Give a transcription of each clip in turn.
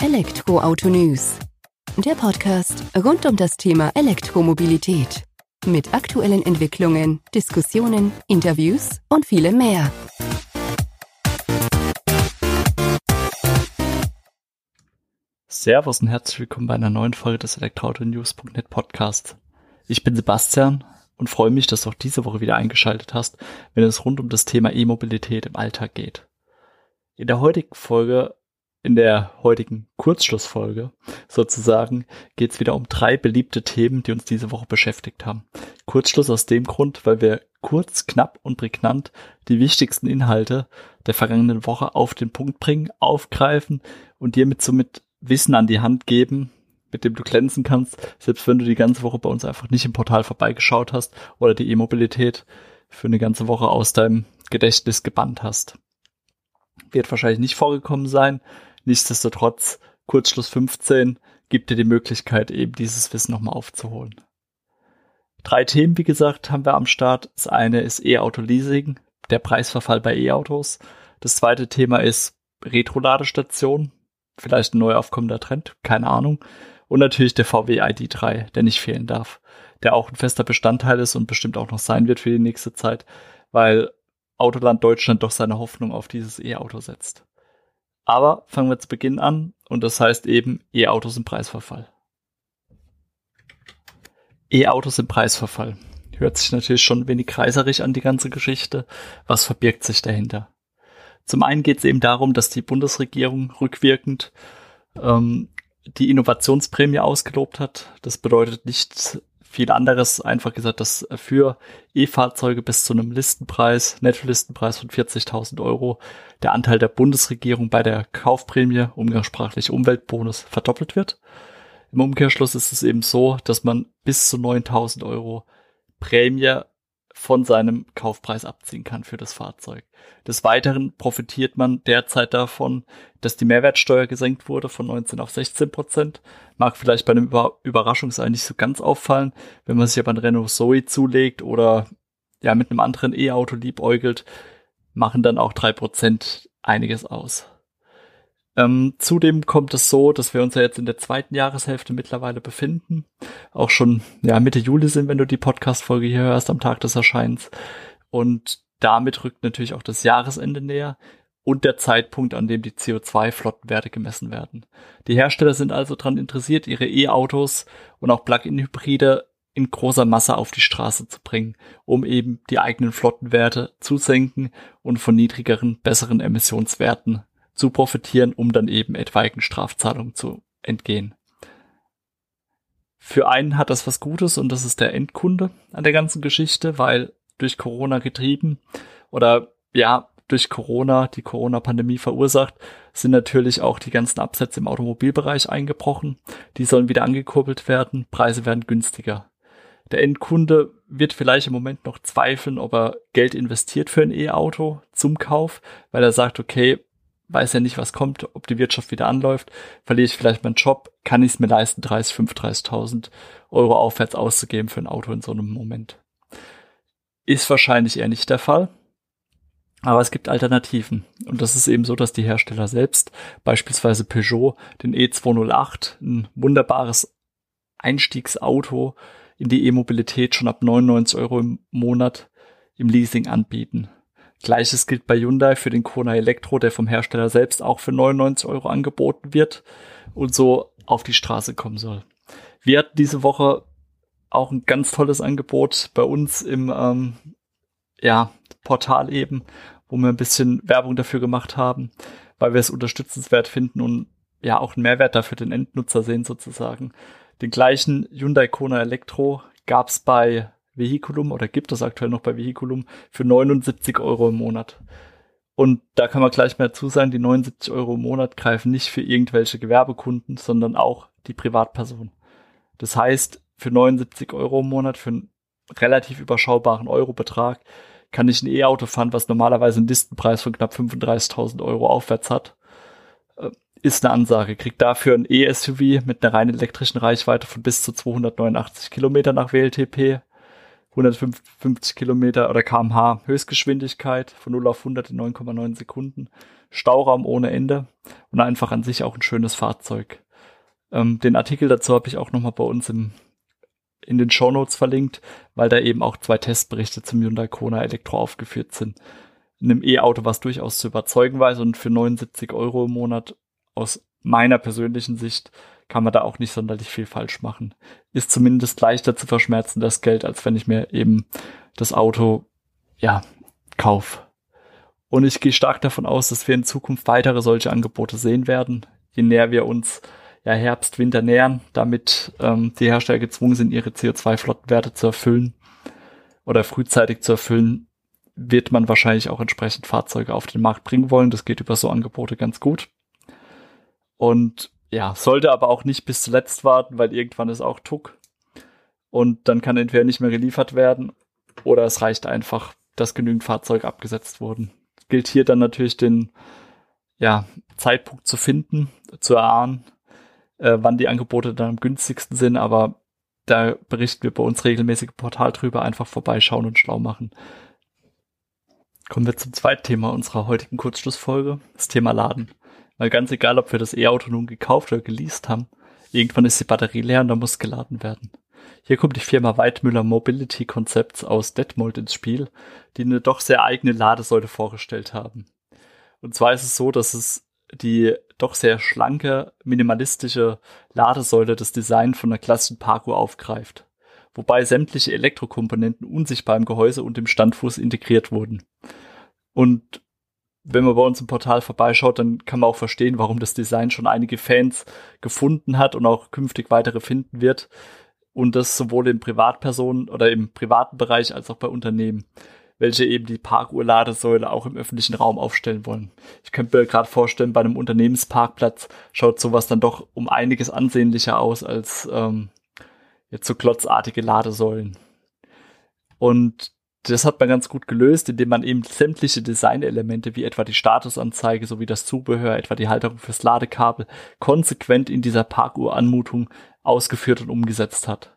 Elektroauto News. Der Podcast rund um das Thema Elektromobilität. Mit aktuellen Entwicklungen, Diskussionen, Interviews und vielem mehr. Servus und herzlich willkommen bei einer neuen Folge des Elektroauto-News.net Podcasts. Ich bin Sebastian und freue mich, dass du auch diese Woche wieder eingeschaltet hast, wenn es rund um das Thema E-Mobilität im Alltag geht. In der heutigen Folge in der heutigen Kurzschlussfolge sozusagen geht es wieder um drei beliebte Themen, die uns diese Woche beschäftigt haben. Kurzschluss aus dem Grund, weil wir kurz, knapp und prägnant die wichtigsten Inhalte der vergangenen Woche auf den Punkt bringen, aufgreifen und dir mit somit Wissen an die Hand geben, mit dem du glänzen kannst, selbst wenn du die ganze Woche bei uns einfach nicht im Portal vorbeigeschaut hast oder die E-Mobilität für eine ganze Woche aus deinem Gedächtnis gebannt hast. Wird wahrscheinlich nicht vorgekommen sein, Nichtsdestotrotz, Kurzschluss 15 gibt dir die Möglichkeit, eben dieses Wissen nochmal aufzuholen. Drei Themen, wie gesagt, haben wir am Start. Das eine ist E-Auto-Leasing, der Preisverfall bei E-Autos. Das zweite Thema ist Retro-Ladestation, vielleicht ein neu aufkommender Trend, keine Ahnung. Und natürlich der VW ID3, der nicht fehlen darf, der auch ein fester Bestandteil ist und bestimmt auch noch sein wird für die nächste Zeit, weil Autoland Deutschland doch seine Hoffnung auf dieses E-Auto setzt. Aber fangen wir zu Beginn an und das heißt eben E-Autos im Preisverfall. E-Autos im Preisverfall. Hört sich natürlich schon wenig kreiserig an die ganze Geschichte. Was verbirgt sich dahinter? Zum einen geht es eben darum, dass die Bundesregierung rückwirkend ähm, die Innovationsprämie ausgelobt hat. Das bedeutet nicht viel anderes. Einfach gesagt, dass für E-Fahrzeuge bis zu einem Listenpreis, Netto-Listenpreis von 40.000 Euro, der Anteil der Bundesregierung bei der Kaufprämie, umgangssprachlich Umweltbonus, verdoppelt wird. Im Umkehrschluss ist es eben so, dass man bis zu 9.000 Euro Prämie von seinem Kaufpreis abziehen kann für das Fahrzeug. Des Weiteren profitiert man derzeit davon, dass die Mehrwertsteuer gesenkt wurde von 19 auf 16 Prozent. Mag vielleicht bei einem Über Überraschungsei nicht so ganz auffallen, wenn man sich aber ein Renault Zoe zulegt oder ja mit einem anderen E-Auto liebäugelt, machen dann auch drei Prozent einiges aus. Ähm, zudem kommt es so, dass wir uns ja jetzt in der zweiten Jahreshälfte mittlerweile befinden. Auch schon ja, Mitte Juli sind, wenn du die Podcast-Folge hier hörst, am Tag des Erscheins. Und damit rückt natürlich auch das Jahresende näher und der Zeitpunkt, an dem die CO2-Flottenwerte gemessen werden. Die Hersteller sind also daran interessiert, ihre E-Autos und auch Plug-in-Hybride in großer Masse auf die Straße zu bringen, um eben die eigenen Flottenwerte zu senken und von niedrigeren, besseren Emissionswerten zu profitieren, um dann eben etwaigen Strafzahlungen zu entgehen. Für einen hat das was Gutes und das ist der Endkunde an der ganzen Geschichte, weil durch Corona getrieben oder ja, durch Corona, die Corona-Pandemie verursacht, sind natürlich auch die ganzen Absätze im Automobilbereich eingebrochen. Die sollen wieder angekurbelt werden, Preise werden günstiger. Der Endkunde wird vielleicht im Moment noch zweifeln, ob er Geld investiert für ein E-Auto zum Kauf, weil er sagt, okay, weiß ja nicht, was kommt, ob die Wirtschaft wieder anläuft, verliere ich vielleicht meinen Job, kann ich es mir leisten, 30, 35.000 Euro aufwärts auszugeben für ein Auto in so einem Moment. Ist wahrscheinlich eher nicht der Fall. Aber es gibt Alternativen. Und das ist eben so, dass die Hersteller selbst, beispielsweise Peugeot, den E208, ein wunderbares Einstiegsauto in die E-Mobilität schon ab 99 Euro im Monat im Leasing anbieten. Gleiches gilt bei Hyundai für den Kona Elektro, der vom Hersteller selbst auch für 99 Euro angeboten wird und so auf die Straße kommen soll. Wir hatten diese Woche auch ein ganz tolles Angebot bei uns im ähm, ja, Portal eben, wo wir ein bisschen Werbung dafür gemacht haben, weil wir es unterstützenswert finden und ja auch einen Mehrwert dafür den Endnutzer sehen sozusagen. Den gleichen Hyundai Kona Elektro gab es bei Vehiculum oder gibt es aktuell noch bei Vehiculum für 79 Euro im Monat. Und da kann man gleich mal dazu sagen, die 79 Euro im Monat greifen nicht für irgendwelche Gewerbekunden, sondern auch die Privatperson. Das heißt, für 79 Euro im Monat, für einen relativ überschaubaren Eurobetrag, kann ich ein E-Auto fahren, was normalerweise einen Listenpreis von knapp 35.000 Euro aufwärts hat. Äh, ist eine Ansage. Kriegt dafür ein E-SUV mit einer rein elektrischen Reichweite von bis zu 289 Kilometer nach WLTP 150 Kilometer oder kmh Höchstgeschwindigkeit von 0 auf 100 in 9,9 Sekunden. Stauraum ohne Ende und einfach an sich auch ein schönes Fahrzeug. Ähm, den Artikel dazu habe ich auch nochmal bei uns im, in den Show Notes verlinkt, weil da eben auch zwei Testberichte zum Hyundai Kona Elektro aufgeführt sind. In einem E-Auto, was durchaus zu überzeugen weiß und für 79 Euro im Monat aus meiner persönlichen Sicht kann man da auch nicht sonderlich viel falsch machen. Ist zumindest leichter zu verschmerzen, das Geld, als wenn ich mir eben das Auto, ja, kauf. Und ich gehe stark davon aus, dass wir in Zukunft weitere solche Angebote sehen werden, je näher wir uns ja, Herbst, Winter nähern, damit ähm, die Hersteller gezwungen sind, ihre CO2-Flottenwerte zu erfüllen oder frühzeitig zu erfüllen, wird man wahrscheinlich auch entsprechend Fahrzeuge auf den Markt bringen wollen. Das geht über so Angebote ganz gut. Und ja, sollte aber auch nicht bis zuletzt warten, weil irgendwann ist auch Tuck. Und dann kann entweder nicht mehr geliefert werden oder es reicht einfach, dass genügend Fahrzeuge abgesetzt wurden. Gilt hier dann natürlich den ja, Zeitpunkt zu finden, zu erahnen, äh, wann die Angebote dann am günstigsten sind, aber da berichten wir bei uns regelmäßig im Portal drüber, einfach vorbeischauen und schlau machen. Kommen wir zum zweiten Thema unserer heutigen Kurzschlussfolge, das Thema Laden. Weil ganz egal, ob wir das E-Auto nun gekauft oder geleast haben, irgendwann ist die Batterie leer und da muss geladen werden. Hier kommt die Firma Weidmüller Mobility Concepts aus Detmold ins Spiel, die eine doch sehr eigene Ladesäule vorgestellt haben. Und zwar ist es so, dass es die doch sehr schlanke, minimalistische Ladesäule das Design von einer klassischen Parkour aufgreift, wobei sämtliche Elektrokomponenten unsichtbar im Gehäuse und im Standfuß integriert wurden. Und wenn man bei uns im Portal vorbeischaut, dann kann man auch verstehen, warum das Design schon einige Fans gefunden hat und auch künftig weitere finden wird. Und das sowohl in Privatpersonen oder im privaten Bereich als auch bei Unternehmen, welche eben die Parkuhr-Ladesäule auch im öffentlichen Raum aufstellen wollen. Ich könnte mir gerade vorstellen, bei einem Unternehmensparkplatz schaut sowas dann doch um einiges ansehnlicher aus als ähm, jetzt so klotzartige Ladesäulen. Und das hat man ganz gut gelöst, indem man eben sämtliche Designelemente wie etwa die Statusanzeige sowie das Zubehör, etwa die Halterung fürs Ladekabel, konsequent in dieser Parkuhr-Anmutung ausgeführt und umgesetzt hat.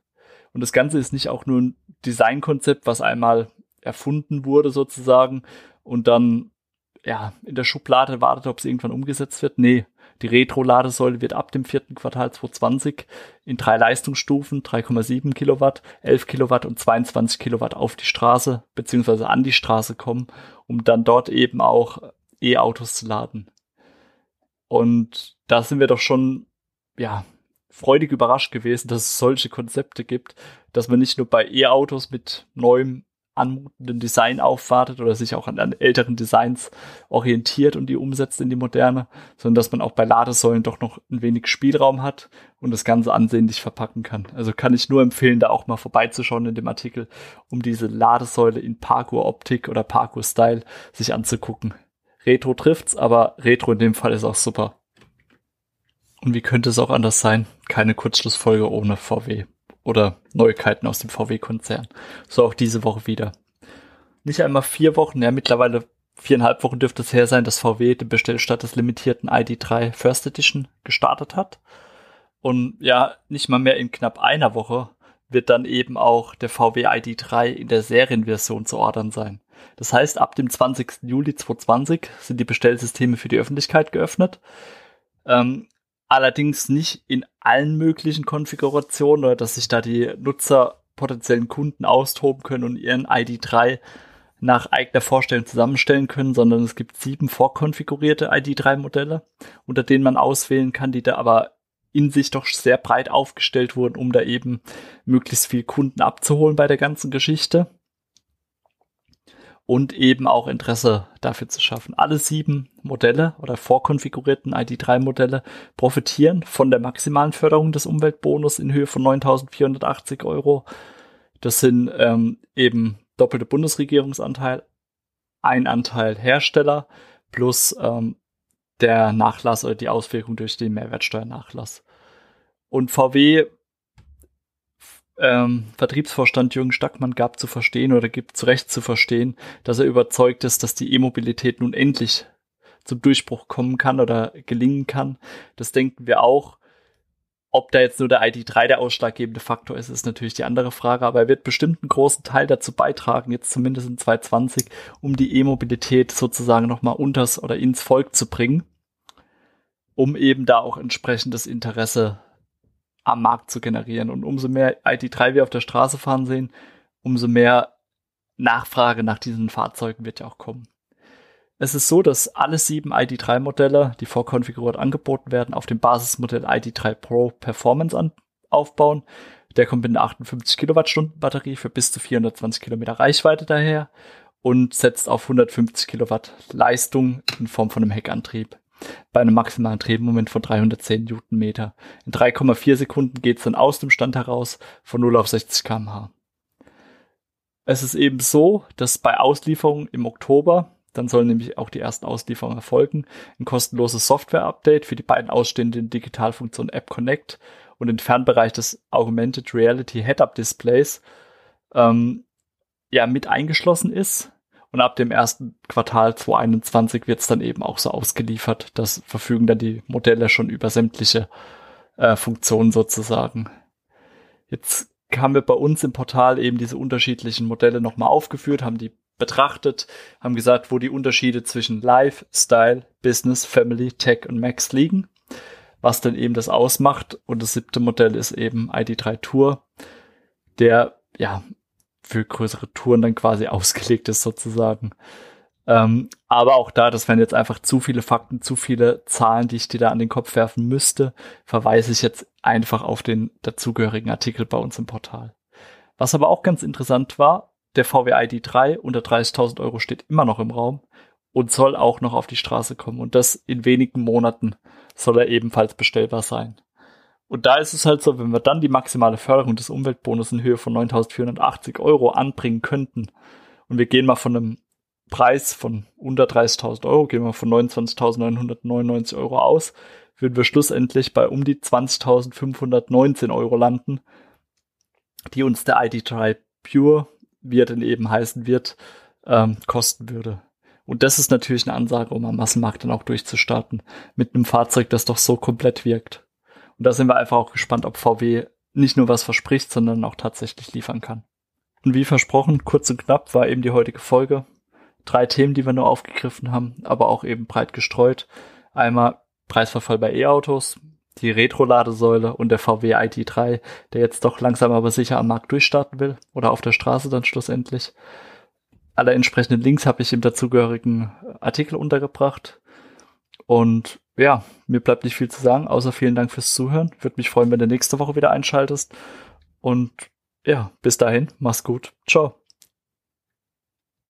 Und das Ganze ist nicht auch nur ein Designkonzept, was einmal erfunden wurde sozusagen und dann ja in der Schublade wartet, ob es irgendwann umgesetzt wird. Nee, die Retro-Ladesäule wird ab dem vierten Quartal 2020 in drei Leistungsstufen, 3,7 Kilowatt, 11 Kilowatt und 22 Kilowatt auf die Straße beziehungsweise an die Straße kommen, um dann dort eben auch E-Autos zu laden. Und da sind wir doch schon, ja, freudig überrascht gewesen, dass es solche Konzepte gibt, dass man nicht nur bei E-Autos mit neuem anmutenden Design aufwartet oder sich auch an, an, älteren Designs orientiert und die umsetzt in die moderne, sondern dass man auch bei Ladesäulen doch noch ein wenig Spielraum hat und das Ganze ansehnlich verpacken kann. Also kann ich nur empfehlen, da auch mal vorbeizuschauen in dem Artikel, um diese Ladesäule in Parkour-Optik oder Parkour-Style sich anzugucken. Retro trifft's, aber Retro in dem Fall ist auch super. Und wie könnte es auch anders sein? Keine Kurzschlussfolge ohne VW oder Neuigkeiten aus dem VW-Konzern. So auch diese Woche wieder. Nicht einmal vier Wochen, ja mittlerweile viereinhalb Wochen dürfte es her sein, dass VW den Bestellstart des limitierten ID3 First Edition gestartet hat. Und ja, nicht mal mehr in knapp einer Woche wird dann eben auch der VW ID3 in der Serienversion zu ordern sein. Das heißt, ab dem 20. Juli 2020 sind die Bestellsysteme für die Öffentlichkeit geöffnet. Ähm, allerdings nicht in allen möglichen Konfigurationen oder dass sich da die Nutzer potenziellen Kunden austoben können und ihren ID3 nach eigener Vorstellung zusammenstellen können, sondern es gibt sieben vorkonfigurierte ID3-Modelle, unter denen man auswählen kann, die da aber in sich doch sehr breit aufgestellt wurden, um da eben möglichst viel Kunden abzuholen bei der ganzen Geschichte und eben auch Interesse dafür zu schaffen. Alle sieben Modelle oder vorkonfigurierten ID3-Modelle profitieren von der maximalen Förderung des Umweltbonus in Höhe von 9.480 Euro. Das sind ähm, eben doppelte Bundesregierungsanteil, ein Anteil Hersteller plus ähm, der Nachlass oder die Auswirkung durch den Mehrwertsteuernachlass. Und VW ähm, Vertriebsvorstand Jürgen Stackmann gab zu verstehen oder gibt zu Recht zu verstehen, dass er überzeugt ist, dass die E-Mobilität nun endlich zum Durchbruch kommen kann oder gelingen kann. Das denken wir auch. ob da jetzt nur der ID3 der ausschlaggebende Faktor ist, ist natürlich die andere Frage, aber er wird bestimmt einen großen Teil dazu beitragen, jetzt zumindest in 2020, um die E-Mobilität sozusagen nochmal unters oder ins Volk zu bringen, um eben da auch entsprechendes Interesse am Markt zu generieren. Und umso mehr ID3 wir auf der Straße fahren sehen, umso mehr Nachfrage nach diesen Fahrzeugen wird ja auch kommen. Es ist so, dass alle sieben ID3-Modelle, die vorkonfiguriert angeboten werden, auf dem Basismodell ID3 Pro Performance an aufbauen. Der kommt mit einer 58 Kilowattstunden Batterie für bis zu 420 Kilometer Reichweite daher und setzt auf 150 Kilowatt Leistung in Form von einem Heckantrieb bei einem maximalen Drehmoment von 310 Newtonmeter. In 3,4 Sekunden geht es dann aus dem Stand heraus von 0 auf 60 kmh. Es ist eben so, dass bei Auslieferung im Oktober dann sollen nämlich auch die ersten Auslieferungen erfolgen. Ein kostenloses Software-Update für die beiden ausstehenden Digitalfunktionen App Connect und den Fernbereich des Augmented Reality Head-Up Displays ähm, ja mit eingeschlossen ist. Und ab dem ersten Quartal 2021 wird es dann eben auch so ausgeliefert. Das verfügen dann die Modelle schon über sämtliche äh, Funktionen sozusagen. Jetzt haben wir bei uns im Portal eben diese unterschiedlichen Modelle nochmal aufgeführt, haben die betrachtet, haben gesagt, wo die Unterschiede zwischen Life, Style, Business, Family, Tech und Max liegen, was dann eben das ausmacht. Und das siebte Modell ist eben ID3 Tour, der ja für größere Touren dann quasi ausgelegt ist sozusagen. Ähm, aber auch da, das wären jetzt einfach zu viele Fakten, zu viele Zahlen, die ich dir da an den Kopf werfen müsste, verweise ich jetzt einfach auf den dazugehörigen Artikel bei uns im Portal. Was aber auch ganz interessant war, der VW ID3 unter 30.000 Euro steht immer noch im Raum und soll auch noch auf die Straße kommen. Und das in wenigen Monaten soll er ebenfalls bestellbar sein. Und da ist es halt so, wenn wir dann die maximale Förderung des Umweltbonus in Höhe von 9.480 Euro anbringen könnten und wir gehen mal von einem Preis von unter 30.000 Euro, gehen wir von 29.999 Euro aus, würden wir schlussendlich bei um die 20.519 Euro landen, die uns der ID3 Pure wie er denn eben heißen wird, ähm, kosten würde. Und das ist natürlich eine Ansage, um am Massenmarkt dann auch durchzustarten, mit einem Fahrzeug, das doch so komplett wirkt. Und da sind wir einfach auch gespannt, ob VW nicht nur was verspricht, sondern auch tatsächlich liefern kann. Und wie versprochen, kurz und knapp war eben die heutige Folge. Drei Themen, die wir nur aufgegriffen haben, aber auch eben breit gestreut. Einmal Preisverfall bei E-Autos, die Retro-Ladesäule und der VW ID3, der jetzt doch langsam aber sicher am Markt durchstarten will oder auf der Straße dann schlussendlich. Alle entsprechenden Links habe ich im dazugehörigen Artikel untergebracht. Und ja, mir bleibt nicht viel zu sagen, außer vielen Dank fürs Zuhören. Würde mich freuen, wenn du nächste Woche wieder einschaltest. Und ja, bis dahin, mach's gut. Ciao.